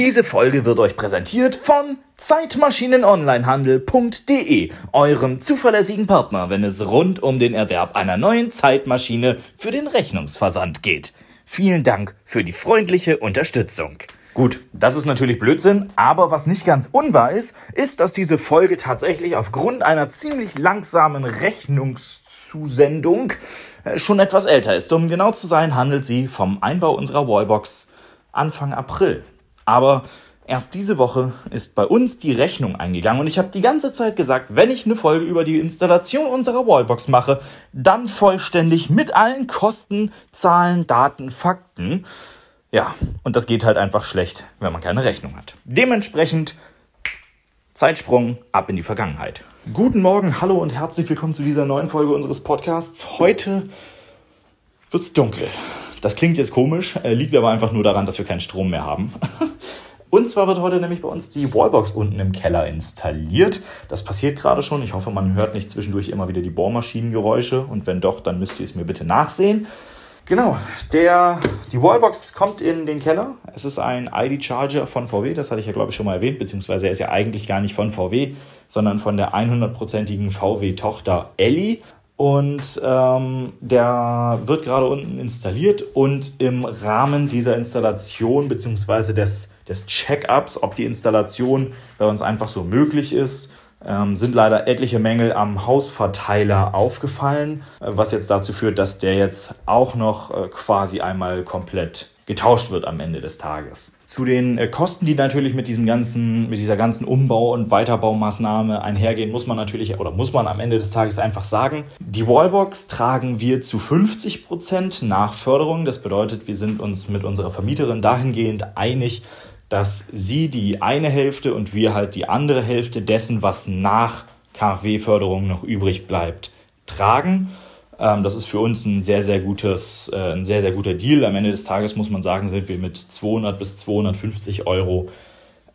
Diese Folge wird euch präsentiert von Zeitmaschinenonlinehandel.de, eurem zuverlässigen Partner, wenn es rund um den Erwerb einer neuen Zeitmaschine für den Rechnungsversand geht. Vielen Dank für die freundliche Unterstützung. Gut, das ist natürlich Blödsinn, aber was nicht ganz unwahr ist, ist, dass diese Folge tatsächlich aufgrund einer ziemlich langsamen Rechnungszusendung äh, schon etwas älter ist. Um genau zu sein, handelt sie vom Einbau unserer Wallbox Anfang April. Aber erst diese Woche ist bei uns die Rechnung eingegangen und ich habe die ganze Zeit gesagt, wenn ich eine Folge über die Installation unserer Wallbox mache, dann vollständig mit allen Kosten, Zahlen, Daten, Fakten. Ja, und das geht halt einfach schlecht, wenn man keine Rechnung hat. Dementsprechend Zeitsprung ab in die Vergangenheit. Guten Morgen, hallo und herzlich willkommen zu dieser neuen Folge unseres Podcasts. Heute wird's dunkel. Das klingt jetzt komisch, äh, liegt aber einfach nur daran, dass wir keinen Strom mehr haben. Und zwar wird heute nämlich bei uns die Wallbox unten im Keller installiert. Das passiert gerade schon. Ich hoffe, man hört nicht zwischendurch immer wieder die Bohrmaschinengeräusche. Und wenn doch, dann müsst ihr es mir bitte nachsehen. Genau, der, die Wallbox kommt in den Keller. Es ist ein ID-Charger von VW, das hatte ich ja glaube ich schon mal erwähnt, beziehungsweise er ist ja eigentlich gar nicht von VW, sondern von der 100%igen VW-Tochter Elli. Und ähm, der wird gerade unten installiert und im Rahmen dieser Installation bzw. des, des Check-ups, ob die Installation bei uns einfach so möglich ist, ähm, sind leider etliche Mängel am Hausverteiler aufgefallen, was jetzt dazu führt, dass der jetzt auch noch äh, quasi einmal komplett getauscht wird am Ende des Tages. Zu den äh, Kosten, die natürlich mit diesem ganzen, mit dieser ganzen Umbau- und Weiterbaumaßnahme einhergehen, muss man natürlich oder muss man am Ende des Tages einfach sagen, die Wallbox tragen wir zu 50 Prozent nach Förderung. Das bedeutet, wir sind uns mit unserer Vermieterin dahingehend einig, dass sie die eine Hälfte und wir halt die andere Hälfte dessen, was nach KfW-Förderung noch übrig bleibt, tragen. Ähm, das ist für uns ein sehr, sehr gutes, äh, ein sehr, sehr guter Deal. Am Ende des Tages muss man sagen, sind wir mit 200 bis 250 Euro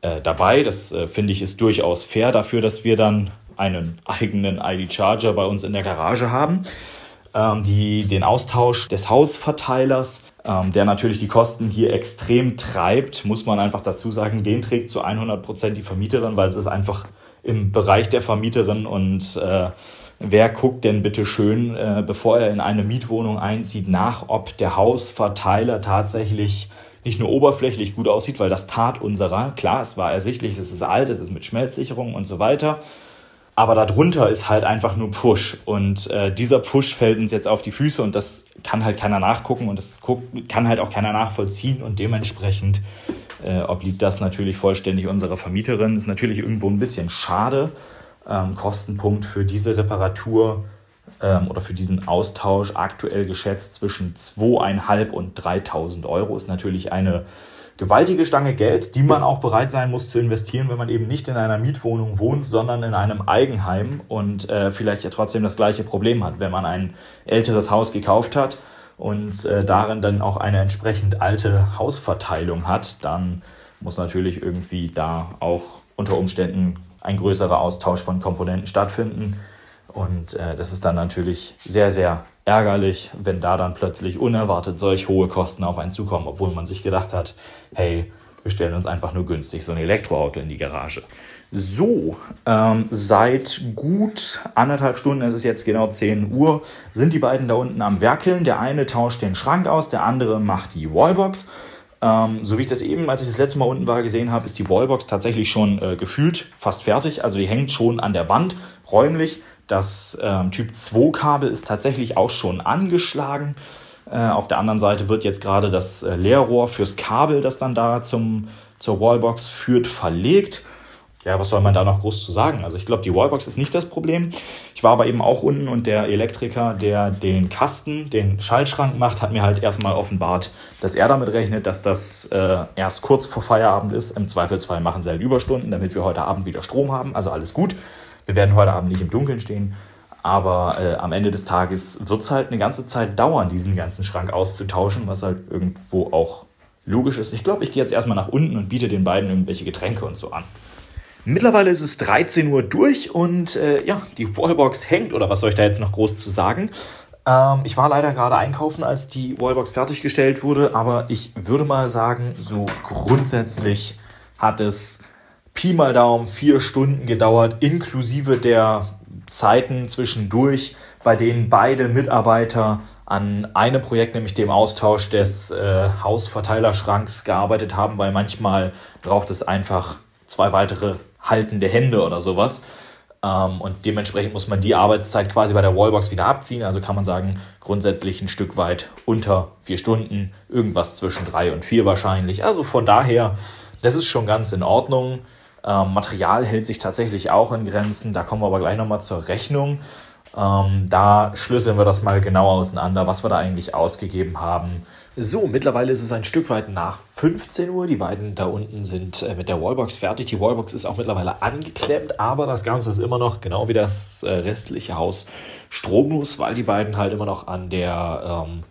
äh, dabei. Das äh, finde ich ist durchaus fair dafür, dass wir dann einen eigenen ID-Charger bei uns in der Garage haben. Ähm, die, den Austausch des Hausverteilers, ähm, der natürlich die Kosten hier extrem treibt, muss man einfach dazu sagen, den trägt zu 100 Prozent die Vermieterin, weil es ist einfach im Bereich der Vermieterin und äh, wer guckt denn bitte schön, äh, bevor er in eine Mietwohnung einzieht, nach, ob der Hausverteiler tatsächlich nicht nur oberflächlich gut aussieht, weil das tat unserer. Klar, es war ersichtlich, es ist alt, es ist mit Schmelzsicherung und so weiter. Aber darunter ist halt einfach nur Push. Und äh, dieser Push fällt uns jetzt auf die Füße und das kann halt keiner nachgucken und das kann halt auch keiner nachvollziehen. Und dementsprechend äh, obliegt das natürlich vollständig unserer Vermieterin. Ist natürlich irgendwo ein bisschen schade ähm, Kostenpunkt für diese Reparatur ähm, oder für diesen Austausch aktuell geschätzt zwischen 2.500 und 3.000 Euro. Ist natürlich eine gewaltige Stange Geld, die man auch bereit sein muss zu investieren, wenn man eben nicht in einer Mietwohnung wohnt, sondern in einem Eigenheim und äh, vielleicht ja trotzdem das gleiche Problem hat, wenn man ein älteres Haus gekauft hat und äh, darin dann auch eine entsprechend alte Hausverteilung hat, dann muss natürlich irgendwie da auch unter Umständen ein größerer Austausch von Komponenten stattfinden. Und äh, das ist dann natürlich sehr, sehr ärgerlich, wenn da dann plötzlich unerwartet solch hohe Kosten auf einen zukommen, obwohl man sich gedacht hat, hey, wir stellen uns einfach nur günstig so ein Elektroauto in die Garage. So, ähm, seit gut anderthalb Stunden, es ist jetzt genau 10 Uhr, sind die beiden da unten am Werkeln. Der eine tauscht den Schrank aus, der andere macht die Wallbox. Ähm, so wie ich das eben, als ich das letzte Mal unten war, gesehen habe, ist die Wallbox tatsächlich schon äh, gefühlt fast fertig. Also die hängt schon an der Wand räumlich. Das ähm, Typ 2 Kabel ist tatsächlich auch schon angeschlagen. Äh, auf der anderen Seite wird jetzt gerade das äh, Leerrohr fürs Kabel, das dann da zum, zur Wallbox führt, verlegt ja, was soll man da noch groß zu sagen? Also ich glaube, die Wallbox ist nicht das Problem. Ich war aber eben auch unten und der Elektriker, der den Kasten, den Schaltschrank macht, hat mir halt erstmal offenbart, dass er damit rechnet, dass das äh, erst kurz vor Feierabend ist. Im Zweifelsfall machen sie halt Überstunden, damit wir heute Abend wieder Strom haben. Also alles gut. Wir werden heute Abend nicht im Dunkeln stehen. Aber äh, am Ende des Tages wird es halt eine ganze Zeit dauern, diesen ganzen Schrank auszutauschen, was halt irgendwo auch logisch ist. Ich glaube, ich gehe jetzt erstmal nach unten und biete den beiden irgendwelche Getränke und so an. Mittlerweile ist es 13 Uhr durch und äh, ja, die Wallbox hängt oder was soll ich da jetzt noch groß zu sagen? Ähm, ich war leider gerade einkaufen, als die Wallbox fertiggestellt wurde, aber ich würde mal sagen, so grundsätzlich hat es Pi mal Daumen vier Stunden gedauert, inklusive der Zeiten zwischendurch, bei denen beide Mitarbeiter an einem Projekt, nämlich dem Austausch des äh, Hausverteilerschranks gearbeitet haben, weil manchmal braucht es einfach zwei weitere haltende Hände oder sowas. Ähm, und dementsprechend muss man die Arbeitszeit quasi bei der Wallbox wieder abziehen. Also kann man sagen, grundsätzlich ein Stück weit unter vier Stunden, irgendwas zwischen drei und vier wahrscheinlich. Also von daher, das ist schon ganz in Ordnung. Ähm, Material hält sich tatsächlich auch in Grenzen. Da kommen wir aber gleich nochmal zur Rechnung. Ähm, da schlüsseln wir das mal genau auseinander, was wir da eigentlich ausgegeben haben. So, mittlerweile ist es ein Stück weit nach 15 Uhr. Die beiden da unten sind äh, mit der Wallbox fertig. Die Wallbox ist auch mittlerweile angeklemmt, aber das Ganze ist immer noch, genau wie das äh, restliche Haus, stromlos, weil die beiden halt immer noch an der, ähm,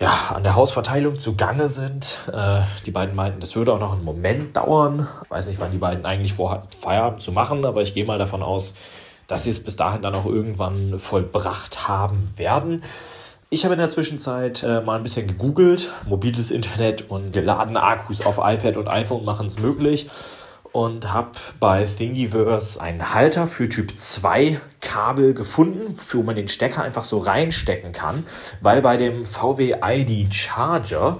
ja, an der Hausverteilung zugange sind. Äh, die beiden meinten, das würde auch noch einen Moment dauern. Ich weiß nicht, wann die beiden eigentlich vorhatten, Feierabend zu machen, aber ich gehe mal davon aus, dass sie es bis dahin dann auch irgendwann vollbracht haben werden. Ich habe in der Zwischenzeit äh, mal ein bisschen gegoogelt. Mobiles Internet und geladene Akkus auf iPad und iPhone machen es möglich. Und habe bei Thingiverse einen Halter für Typ 2 Kabel gefunden, wo man den Stecker einfach so reinstecken kann. Weil bei dem VW ID Charger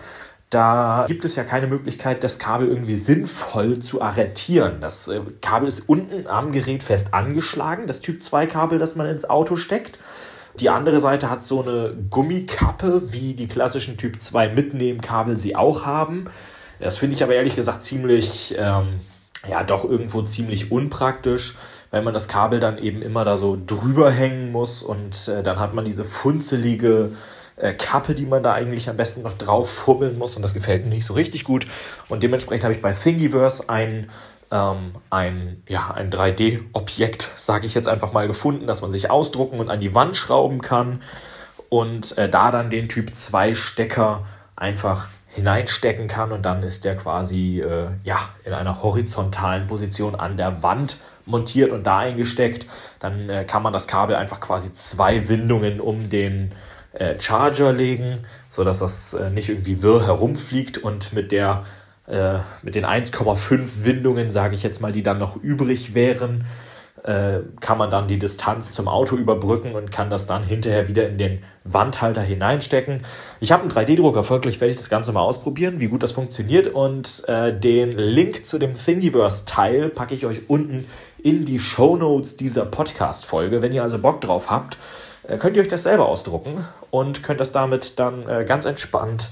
da gibt es ja keine Möglichkeit, das Kabel irgendwie sinnvoll zu arretieren. Das äh, Kabel ist unten am Gerät fest angeschlagen, das Typ 2 Kabel, das man ins Auto steckt. Die andere Seite hat so eine Gummikappe, wie die klassischen Typ 2 Mitnehmkabel sie auch haben. Das finde ich aber ehrlich gesagt ziemlich, ähm, ja, doch irgendwo ziemlich unpraktisch, weil man das Kabel dann eben immer da so drüber hängen muss und äh, dann hat man diese funzelige äh, Kappe, die man da eigentlich am besten noch drauf fummeln muss und das gefällt mir nicht so richtig gut. Und dementsprechend habe ich bei Thingiverse ein, ähm, ein, ja, ein 3D-Objekt, sage ich jetzt einfach mal, gefunden, das man sich ausdrucken und an die Wand schrauben kann und äh, da dann den Typ 2 Stecker einfach hineinstecken kann und dann ist der quasi äh, ja, in einer horizontalen Position an der Wand montiert und da eingesteckt. Dann äh, kann man das Kabel einfach quasi zwei Windungen um den Charger legen, sodass das äh, nicht irgendwie wirr herumfliegt und mit der äh, mit den 1,5 Windungen, sage ich jetzt mal, die dann noch übrig wären, äh, kann man dann die Distanz zum Auto überbrücken und kann das dann hinterher wieder in den Wandhalter hineinstecken. Ich habe einen 3D-Drucker, folglich werde ich das Ganze mal ausprobieren, wie gut das funktioniert und äh, den Link zu dem Thingiverse-Teil packe ich euch unten in die Show Notes dieser Podcast-Folge. Wenn ihr also Bock drauf habt, äh, könnt ihr euch das selber ausdrucken und könnt das damit dann äh, ganz entspannt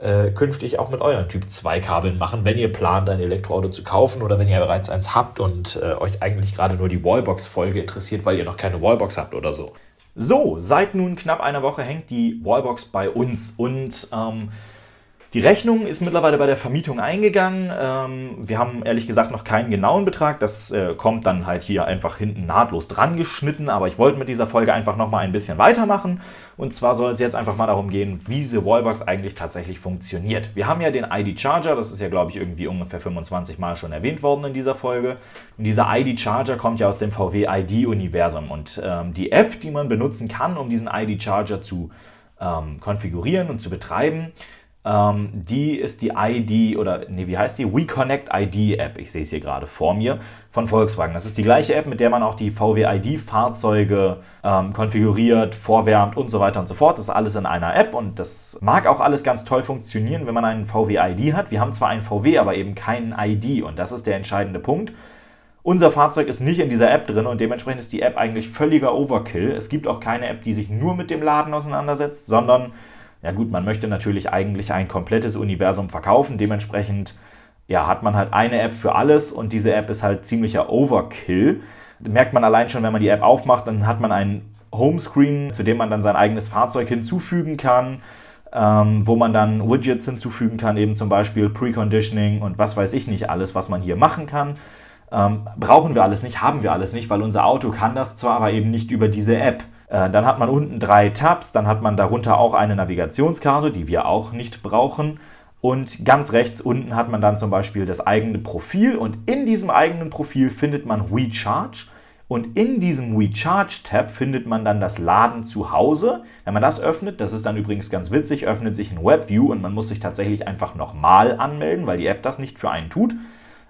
äh, künftig auch mit euren Typ 2 Kabeln machen, wenn ihr plant, ein Elektroauto zu kaufen oder wenn ihr bereits eins habt und äh, euch eigentlich gerade nur die Wallbox-Folge interessiert, weil ihr noch keine Wallbox habt oder so. So, seit nun knapp einer Woche hängt die Wallbox bei uns und ähm, die Rechnung ist mittlerweile bei der Vermietung eingegangen. Ähm, wir haben ehrlich gesagt noch keinen genauen Betrag. Das äh, kommt dann halt hier einfach hinten nahtlos dran geschnitten. Aber ich wollte mit dieser Folge einfach nochmal ein bisschen weitermachen. Und zwar soll es jetzt einfach mal darum gehen, wie diese Wallbox eigentlich tatsächlich funktioniert. Wir haben ja den ID Charger. Das ist ja, glaube ich, irgendwie ungefähr 25 Mal schon erwähnt worden in dieser Folge. Und dieser ID Charger kommt ja aus dem VW ID-Universum. Und ähm, die App, die man benutzen kann, um diesen ID Charger zu ähm, konfigurieren und zu betreiben, ähm, die ist die ID oder nee, wie heißt die? WeConnect ID App. Ich sehe es hier gerade vor mir von Volkswagen. Das ist die gleiche App, mit der man auch die VW ID Fahrzeuge ähm, konfiguriert, vorwärmt und so weiter und so fort. Das ist alles in einer App und das mag auch alles ganz toll funktionieren, wenn man einen VW ID hat. Wir haben zwar einen VW, aber eben keinen ID und das ist der entscheidende Punkt. Unser Fahrzeug ist nicht in dieser App drin und dementsprechend ist die App eigentlich völliger Overkill. Es gibt auch keine App, die sich nur mit dem Laden auseinandersetzt, sondern ja gut, man möchte natürlich eigentlich ein komplettes Universum verkaufen. Dementsprechend ja, hat man halt eine App für alles und diese App ist halt ziemlicher Overkill. Merkt man allein schon, wenn man die App aufmacht, dann hat man einen Homescreen, zu dem man dann sein eigenes Fahrzeug hinzufügen kann, ähm, wo man dann Widgets hinzufügen kann, eben zum Beispiel Preconditioning und was weiß ich nicht alles, was man hier machen kann. Ähm, brauchen wir alles nicht, haben wir alles nicht, weil unser Auto kann das zwar, aber eben nicht über diese App. Äh, dann hat man unten drei Tabs, dann hat man darunter auch eine Navigationskarte, die wir auch nicht brauchen. Und ganz rechts unten hat man dann zum Beispiel das eigene Profil und in diesem eigenen Profil findet man WeCharge Und in diesem WeCharge-Tab findet man dann das Laden zu Hause. Wenn man das öffnet, das ist dann übrigens ganz witzig, öffnet sich ein WebView und man muss sich tatsächlich einfach nochmal anmelden, weil die App das nicht für einen tut.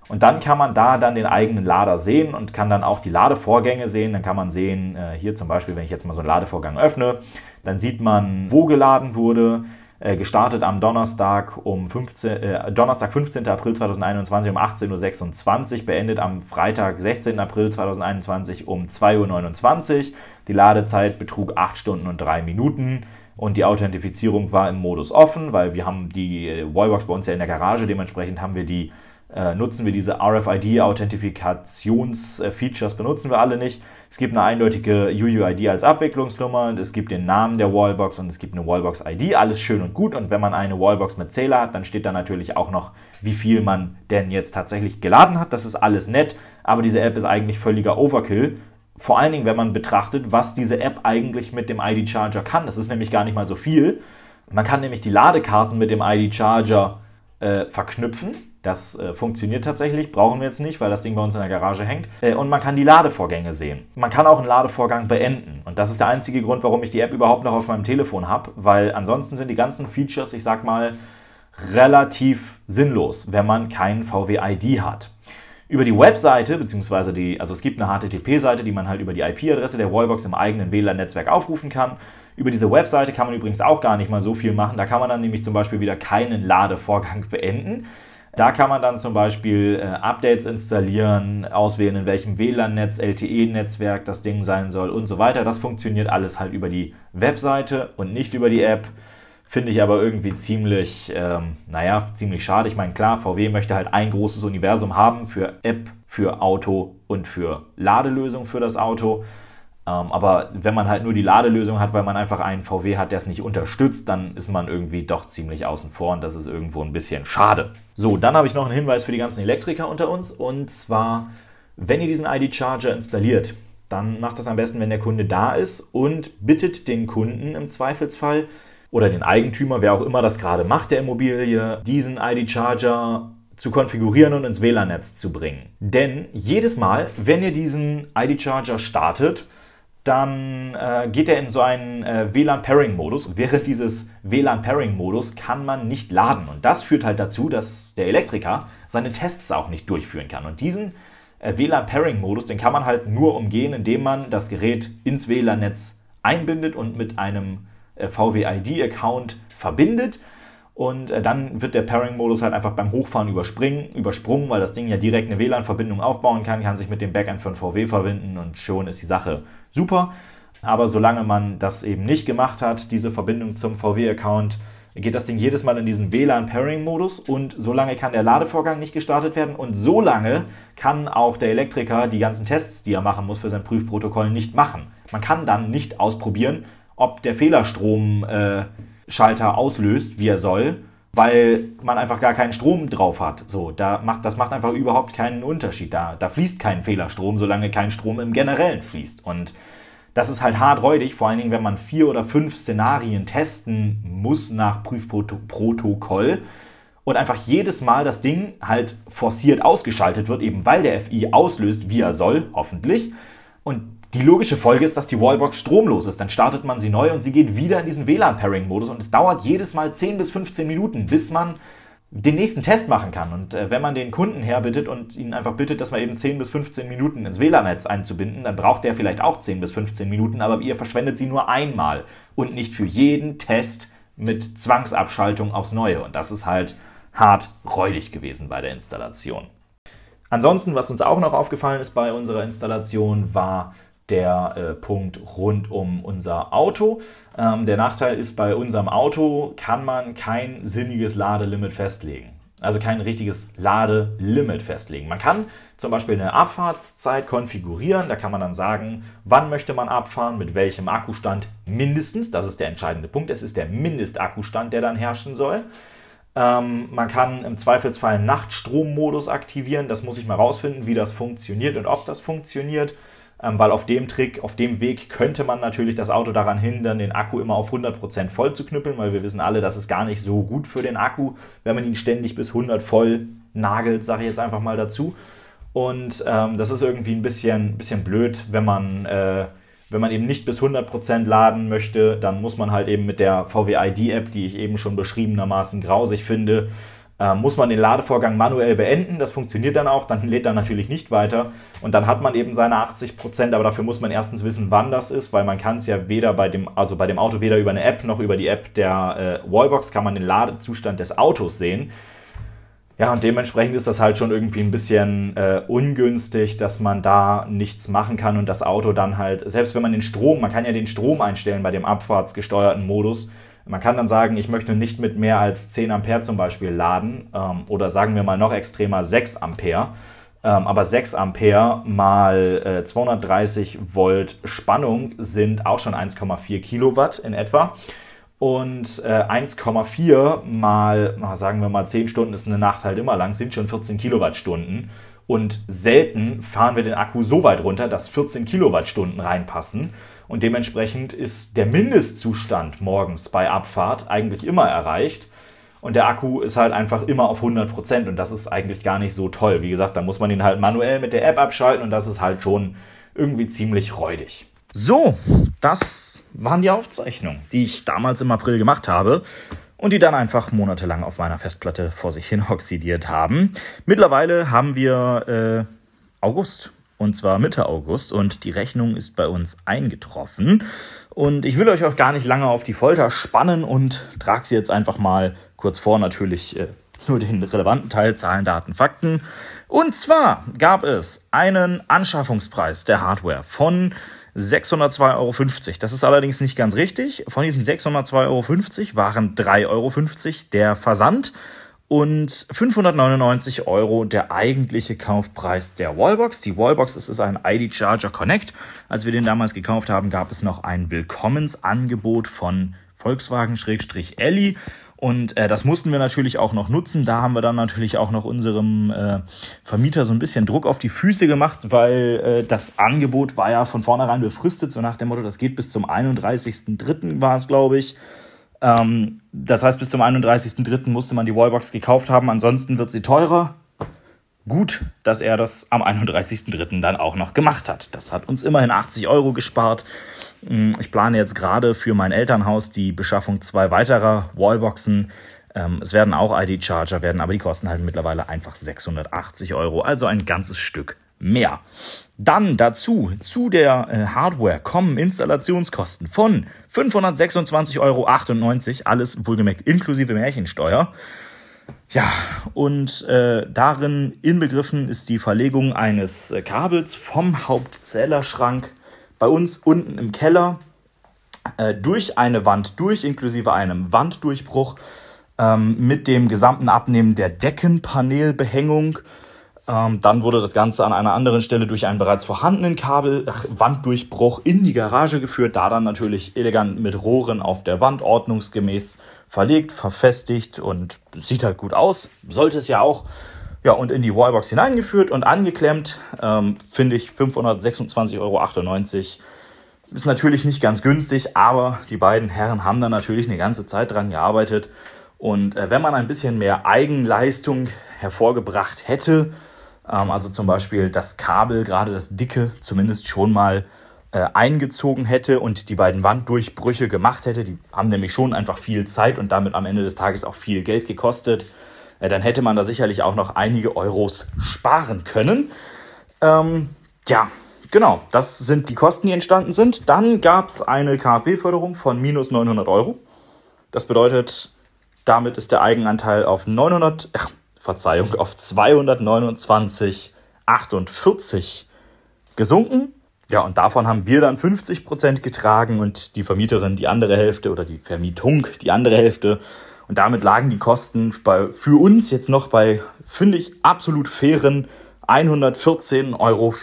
Und dann kann man da dann den eigenen Lader sehen und kann dann auch die Ladevorgänge sehen. Dann kann man sehen, äh, hier zum Beispiel, wenn ich jetzt mal so einen Ladevorgang öffne, dann sieht man, wo geladen wurde. Äh, gestartet am Donnerstag um 15, äh, Donnerstag 15. April 2021 um 18.26 Uhr, beendet am Freitag 16. April 2021 um 2.29 Uhr. Die Ladezeit betrug 8 Stunden und 3 Minuten und die Authentifizierung war im Modus offen, weil wir haben die äh, Wallbox bei uns ja in der Garage, dementsprechend haben wir die äh, nutzen wir diese RFID-Authentifikations-Features, benutzen wir alle nicht. Es gibt eine eindeutige UUID als Abwicklungsnummer, es gibt den Namen der Wallbox und es gibt eine Wallbox-ID. Alles schön und gut. Und wenn man eine Wallbox mit Zähler hat, dann steht da natürlich auch noch, wie viel man denn jetzt tatsächlich geladen hat. Das ist alles nett, aber diese App ist eigentlich völliger Overkill. Vor allen Dingen, wenn man betrachtet, was diese App eigentlich mit dem ID-Charger kann. Das ist nämlich gar nicht mal so viel. Man kann nämlich die Ladekarten mit dem ID-Charger äh, verknüpfen das äh, funktioniert tatsächlich, brauchen wir jetzt nicht, weil das Ding bei uns in der Garage hängt. Äh, und man kann die Ladevorgänge sehen. Man kann auch einen Ladevorgang beenden. Und das ist der einzige Grund, warum ich die App überhaupt noch auf meinem Telefon habe, weil ansonsten sind die ganzen Features, ich sag mal, relativ sinnlos, wenn man keinen VW-ID hat. Über die Webseite, beziehungsweise die, also es gibt eine HTTP-Seite, die man halt über die IP-Adresse der Wallbox im eigenen WLAN-Netzwerk aufrufen kann. Über diese Webseite kann man übrigens auch gar nicht mal so viel machen. Da kann man dann nämlich zum Beispiel wieder keinen Ladevorgang beenden. Da kann man dann zum Beispiel äh, Updates installieren, auswählen, in welchem WLAN-Netz, LTE-Netzwerk das Ding sein soll und so weiter. Das funktioniert alles halt über die Webseite und nicht über die App. Finde ich aber irgendwie ziemlich, ähm, naja, ziemlich schade. Ich meine, klar, VW möchte halt ein großes Universum haben für App, für Auto und für Ladelösung für das Auto. Ähm, aber wenn man halt nur die Ladelösung hat, weil man einfach einen VW hat, der es nicht unterstützt, dann ist man irgendwie doch ziemlich außen vor und das ist irgendwo ein bisschen schade. So, dann habe ich noch einen Hinweis für die ganzen Elektriker unter uns und zwar, wenn ihr diesen ID-Charger installiert, dann macht das am besten, wenn der Kunde da ist und bittet den Kunden im Zweifelsfall oder den Eigentümer, wer auch immer das gerade macht, der Immobilie, diesen ID-Charger zu konfigurieren und ins WLAN-Netz zu bringen. Denn jedes Mal, wenn ihr diesen ID-Charger startet, dann äh, geht er in so einen äh, WLAN-Pairing-Modus und während dieses WLAN-Pairing-Modus kann man nicht laden. Und das führt halt dazu, dass der Elektriker seine Tests auch nicht durchführen kann. Und diesen äh, WLAN-Pairing-Modus, den kann man halt nur umgehen, indem man das Gerät ins WLAN-Netz einbindet und mit einem äh, VW-ID-Account verbindet. Und äh, dann wird der Pairing-Modus halt einfach beim Hochfahren übersprungen, weil das Ding ja direkt eine WLAN-Verbindung aufbauen kann, kann sich mit dem Backend von VW verbinden und schon ist die Sache super. Aber solange man das eben nicht gemacht hat, diese Verbindung zum VW-Account, geht das Ding jedes Mal in diesen WLAN-Pairing-Modus und solange kann der Ladevorgang nicht gestartet werden und solange kann auch der Elektriker die ganzen Tests, die er machen muss für sein Prüfprotokoll, nicht machen. Man kann dann nicht ausprobieren, ob der Fehlerstromschalter äh, auslöst, wie er soll, weil man einfach gar keinen Strom drauf hat. So, da macht, das macht einfach überhaupt keinen Unterschied. Da, da fließt kein Fehlerstrom, solange kein Strom im Generellen fließt. Und das ist halt hart räudig, vor allen Dingen, wenn man vier oder fünf Szenarien testen muss nach Prüfprotokoll und einfach jedes Mal das Ding halt forciert ausgeschaltet wird, eben weil der FI auslöst, wie er soll, hoffentlich. Und die logische Folge ist, dass die Wallbox stromlos ist. Dann startet man sie neu und sie geht wieder in diesen WLAN-Pairing-Modus und es dauert jedes Mal 10 bis 15 Minuten, bis man den nächsten Test machen kann. Und äh, wenn man den Kunden herbittet und ihn einfach bittet, dass man eben 10 bis 15 Minuten ins WLAN-Netz einzubinden, dann braucht der vielleicht auch 10 bis 15 Minuten, aber ihr verschwendet sie nur einmal und nicht für jeden Test mit Zwangsabschaltung aufs Neue. Und das ist halt hart räudig gewesen bei der Installation. Ansonsten, was uns auch noch aufgefallen ist bei unserer Installation, war der äh, Punkt rund um unser Auto. Ähm, der Nachteil ist, bei unserem Auto kann man kein sinniges Ladelimit festlegen. Also kein richtiges Ladelimit festlegen. Man kann zum Beispiel eine Abfahrtszeit konfigurieren. Da kann man dann sagen, wann möchte man abfahren, mit welchem Akkustand mindestens. Das ist der entscheidende Punkt. Es ist der Mindestakkustand, der dann herrschen soll. Ähm, man kann im Zweifelsfall einen Nachtstrommodus aktivieren. Das muss ich mal rausfinden, wie das funktioniert und ob das funktioniert ähm, weil auf dem Trick, auf dem Weg könnte man natürlich das Auto daran hindern, den Akku immer auf 100% voll zu knüppeln, weil wir wissen alle, das ist gar nicht so gut für den Akku, wenn man ihn ständig bis 100 voll nagelt, sage ich jetzt einfach mal dazu. Und ähm, das ist irgendwie ein bisschen, bisschen blöd, wenn man, äh, wenn man eben nicht bis 100% laden möchte, dann muss man halt eben mit der VW-ID-App, die ich eben schon beschriebenermaßen grausig finde, äh, muss man den Ladevorgang manuell beenden. Das funktioniert dann auch, dann lädt er natürlich nicht weiter. Und dann hat man eben seine 80%, aber dafür muss man erstens wissen, wann das ist, weil man kann es ja weder bei dem, also bei dem Auto weder über eine App noch über die App der äh, Wallbox kann man den Ladezustand des Autos sehen. Ja, und dementsprechend ist das halt schon irgendwie ein bisschen äh, ungünstig, dass man da nichts machen kann und das Auto dann halt, selbst wenn man den Strom, man kann ja den Strom einstellen bei dem abfahrtsgesteuerten Modus, man kann dann sagen, ich möchte nicht mit mehr als 10 Ampere zum Beispiel laden ähm, oder sagen wir mal noch extremer 6 Ampere. Ähm, aber 6 Ampere mal äh, 230 Volt Spannung sind auch schon 1,4 Kilowatt in etwa. Und äh, 1,4 mal, sagen wir mal 10 Stunden ist eine Nacht halt immer lang, sind schon 14 Kilowattstunden. Und selten fahren wir den Akku so weit runter, dass 14 Kilowattstunden reinpassen. Und dementsprechend ist der Mindestzustand morgens bei Abfahrt eigentlich immer erreicht. Und der Akku ist halt einfach immer auf 100% und das ist eigentlich gar nicht so toll. Wie gesagt, da muss man ihn halt manuell mit der App abschalten und das ist halt schon irgendwie ziemlich räudig. So, das waren die Aufzeichnungen, die ich damals im April gemacht habe und die dann einfach monatelang auf meiner Festplatte vor sich hin oxidiert haben. Mittlerweile haben wir äh, August und zwar Mitte August und die Rechnung ist bei uns eingetroffen. Und ich will euch auch gar nicht lange auf die Folter spannen und trage sie jetzt einfach mal kurz vor, natürlich äh, nur den relevanten Teil, Zahlen, Daten, Fakten. Und zwar gab es einen Anschaffungspreis der Hardware von 602,50 Euro. Das ist allerdings nicht ganz richtig. Von diesen 602,50 Euro waren 3,50 Euro der Versand und 599 Euro der eigentliche Kaufpreis der Wallbox. Die Wallbox ist ein ID Charger Connect. Als wir den damals gekauft haben, gab es noch ein Willkommensangebot von Volkswagen-Elli. Und äh, das mussten wir natürlich auch noch nutzen. Da haben wir dann natürlich auch noch unserem äh, Vermieter so ein bisschen Druck auf die Füße gemacht, weil äh, das Angebot war ja von vornherein befristet, so nach dem Motto, das geht bis zum 31.03. war es, glaube ich. Ähm, das heißt, bis zum 31.03. musste man die Wallbox gekauft haben, ansonsten wird sie teurer. Gut, dass er das am 31.03. dann auch noch gemacht hat. Das hat uns immerhin 80 Euro gespart. Hm, ich plane jetzt gerade für mein Elternhaus die Beschaffung zwei weiterer Wallboxen. Ähm, es werden auch ID-Charger werden, aber die kosten halt mittlerweile einfach 680 Euro, also ein ganzes Stück mehr. Dann dazu, zu der äh, Hardware kommen Installationskosten von 526,98 Euro, alles wohlgemerkt inklusive Märchensteuer. Ja, und äh, darin inbegriffen ist die Verlegung eines äh, Kabels vom Hauptzählerschrank bei uns unten im Keller äh, durch eine Wand durch, inklusive einem Wanddurchbruch, ähm, mit dem gesamten Abnehmen der Deckenpanelbehängung ähm, dann wurde das Ganze an einer anderen Stelle durch einen bereits vorhandenen Kabel, ach, Wanddurchbruch in die Garage geführt, da dann natürlich elegant mit Rohren auf der Wand ordnungsgemäß verlegt, verfestigt und sieht halt gut aus. Sollte es ja auch. Ja, und in die Wallbox hineingeführt und angeklemmt. Ähm, Finde ich 526,98 Euro. Ist natürlich nicht ganz günstig, aber die beiden Herren haben da natürlich eine ganze Zeit dran gearbeitet. Und äh, wenn man ein bisschen mehr Eigenleistung hervorgebracht hätte, also zum Beispiel das Kabel, gerade das dicke, zumindest schon mal äh, eingezogen hätte und die beiden Wanddurchbrüche gemacht hätte. Die haben nämlich schon einfach viel Zeit und damit am Ende des Tages auch viel Geld gekostet. Äh, dann hätte man da sicherlich auch noch einige Euros sparen können. Ähm, ja, genau, das sind die Kosten, die entstanden sind. Dann gab es eine KfW-Förderung von minus 900 Euro. Das bedeutet, damit ist der Eigenanteil auf 900, ach, Verzeihung, auf 229,48 gesunken. Ja, und davon haben wir dann 50 Prozent getragen und die Vermieterin die andere Hälfte oder die Vermietung die andere Hälfte. Und damit lagen die Kosten bei, für uns jetzt noch bei, finde ich, absolut fairen 114,74 Euro.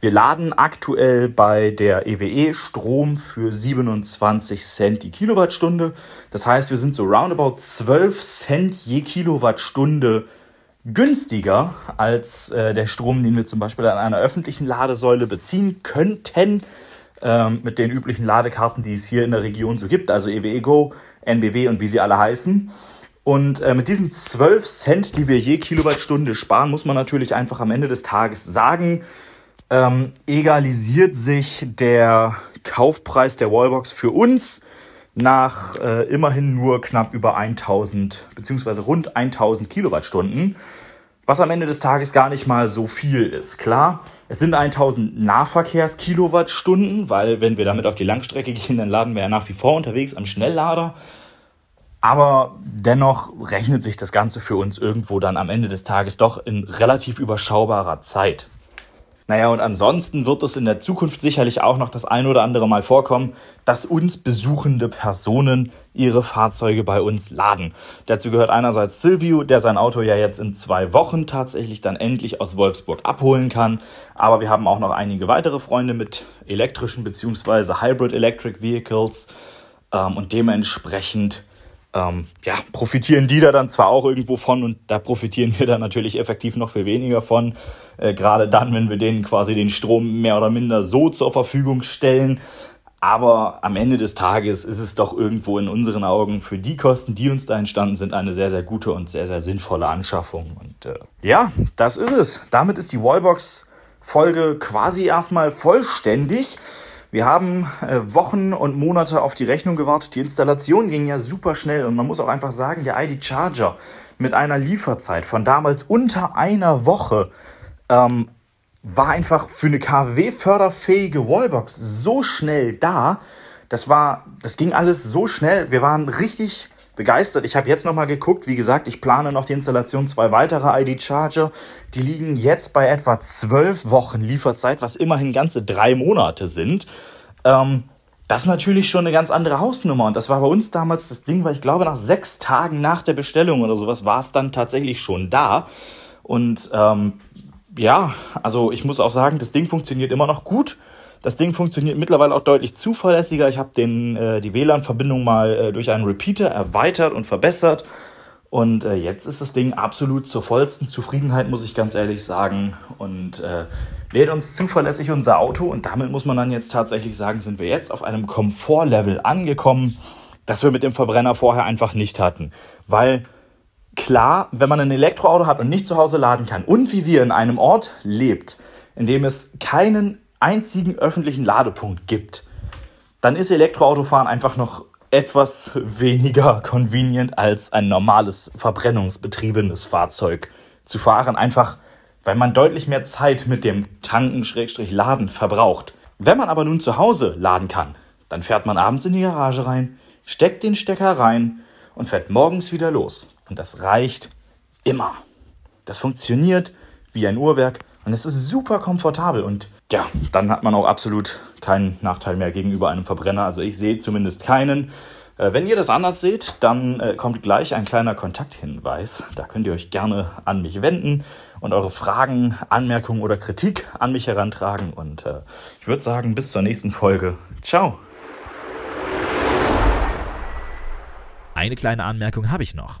Wir laden aktuell bei der EWE Strom für 27 Cent die Kilowattstunde. Das heißt, wir sind so roundabout 12 Cent je Kilowattstunde günstiger als äh, der Strom, den wir zum Beispiel an einer öffentlichen Ladesäule beziehen könnten. Ähm, mit den üblichen Ladekarten, die es hier in der Region so gibt, also EWE Go, NBW und wie sie alle heißen. Und äh, mit diesen 12 Cent, die wir je Kilowattstunde sparen, muss man natürlich einfach am Ende des Tages sagen, ähm, egalisiert sich der Kaufpreis der Wallbox für uns nach äh, immerhin nur knapp über 1000 beziehungsweise rund 1000 Kilowattstunden, was am Ende des Tages gar nicht mal so viel ist. Klar, es sind 1000 Nahverkehrskilowattstunden, weil wenn wir damit auf die Langstrecke gehen, dann laden wir ja nach wie vor unterwegs am Schnelllader. Aber dennoch rechnet sich das Ganze für uns irgendwo dann am Ende des Tages doch in relativ überschaubarer Zeit. Naja, und ansonsten wird es in der Zukunft sicherlich auch noch das ein oder andere Mal vorkommen, dass uns besuchende Personen ihre Fahrzeuge bei uns laden. Dazu gehört einerseits Silvio, der sein Auto ja jetzt in zwei Wochen tatsächlich dann endlich aus Wolfsburg abholen kann. Aber wir haben auch noch einige weitere Freunde mit elektrischen bzw. Hybrid Electric Vehicles. Ähm, und dementsprechend ähm, ja, profitieren die da dann zwar auch irgendwo von und da profitieren wir dann natürlich effektiv noch viel weniger von. Äh, Gerade dann, wenn wir denen quasi den Strom mehr oder minder so zur Verfügung stellen. Aber am Ende des Tages ist es doch irgendwo in unseren Augen für die Kosten, die uns da entstanden sind, eine sehr, sehr gute und sehr, sehr sinnvolle Anschaffung. Und äh, ja, das ist es. Damit ist die Wallbox-Folge quasi erstmal vollständig. Wir haben äh, Wochen und Monate auf die Rechnung gewartet. Die Installation ging ja super schnell und man muss auch einfach sagen, der ID Charger mit einer Lieferzeit von damals unter einer Woche ähm, war einfach für eine KW-förderfähige Wallbox so schnell da. Das war, das ging alles so schnell. Wir waren richtig begeistert. Ich habe jetzt nochmal geguckt. Wie gesagt, ich plane noch die Installation zwei weitere ID-Charger. Die liegen jetzt bei etwa zwölf Wochen Lieferzeit, was immerhin ganze drei Monate sind. Ähm, das ist natürlich schon eine ganz andere Hausnummer. Und das war bei uns damals das Ding, weil ich glaube, nach sechs Tagen nach der Bestellung oder sowas war es dann tatsächlich schon da. Und ähm, ja, also ich muss auch sagen, das Ding funktioniert immer noch gut. Das Ding funktioniert mittlerweile auch deutlich zuverlässiger. Ich habe den äh, die WLAN-Verbindung mal äh, durch einen Repeater erweitert und verbessert. Und äh, jetzt ist das Ding absolut zur vollsten Zufriedenheit, muss ich ganz ehrlich sagen. Und äh, lädt uns zuverlässig unser Auto. Und damit muss man dann jetzt tatsächlich sagen, sind wir jetzt auf einem Komfortlevel angekommen, das wir mit dem Verbrenner vorher einfach nicht hatten. Weil klar, wenn man ein Elektroauto hat und nicht zu Hause laden kann und wie wir in einem Ort lebt, in dem es keinen einzigen öffentlichen Ladepunkt gibt, dann ist Elektroautofahren einfach noch etwas weniger convenient als ein normales verbrennungsbetriebenes Fahrzeug zu fahren. Einfach, weil man deutlich mehr Zeit mit dem Tanken-Laden verbraucht. Wenn man aber nun zu Hause laden kann, dann fährt man abends in die Garage rein, steckt den Stecker rein und fährt morgens wieder los. Und das reicht immer. Das funktioniert wie ein Uhrwerk und es ist super komfortabel und ja, dann hat man auch absolut keinen Nachteil mehr gegenüber einem Verbrenner. Also ich sehe zumindest keinen. Äh, wenn ihr das anders seht, dann äh, kommt gleich ein kleiner Kontakthinweis. Da könnt ihr euch gerne an mich wenden und eure Fragen, Anmerkungen oder Kritik an mich herantragen. Und äh, ich würde sagen, bis zur nächsten Folge. Ciao. Eine kleine Anmerkung habe ich noch.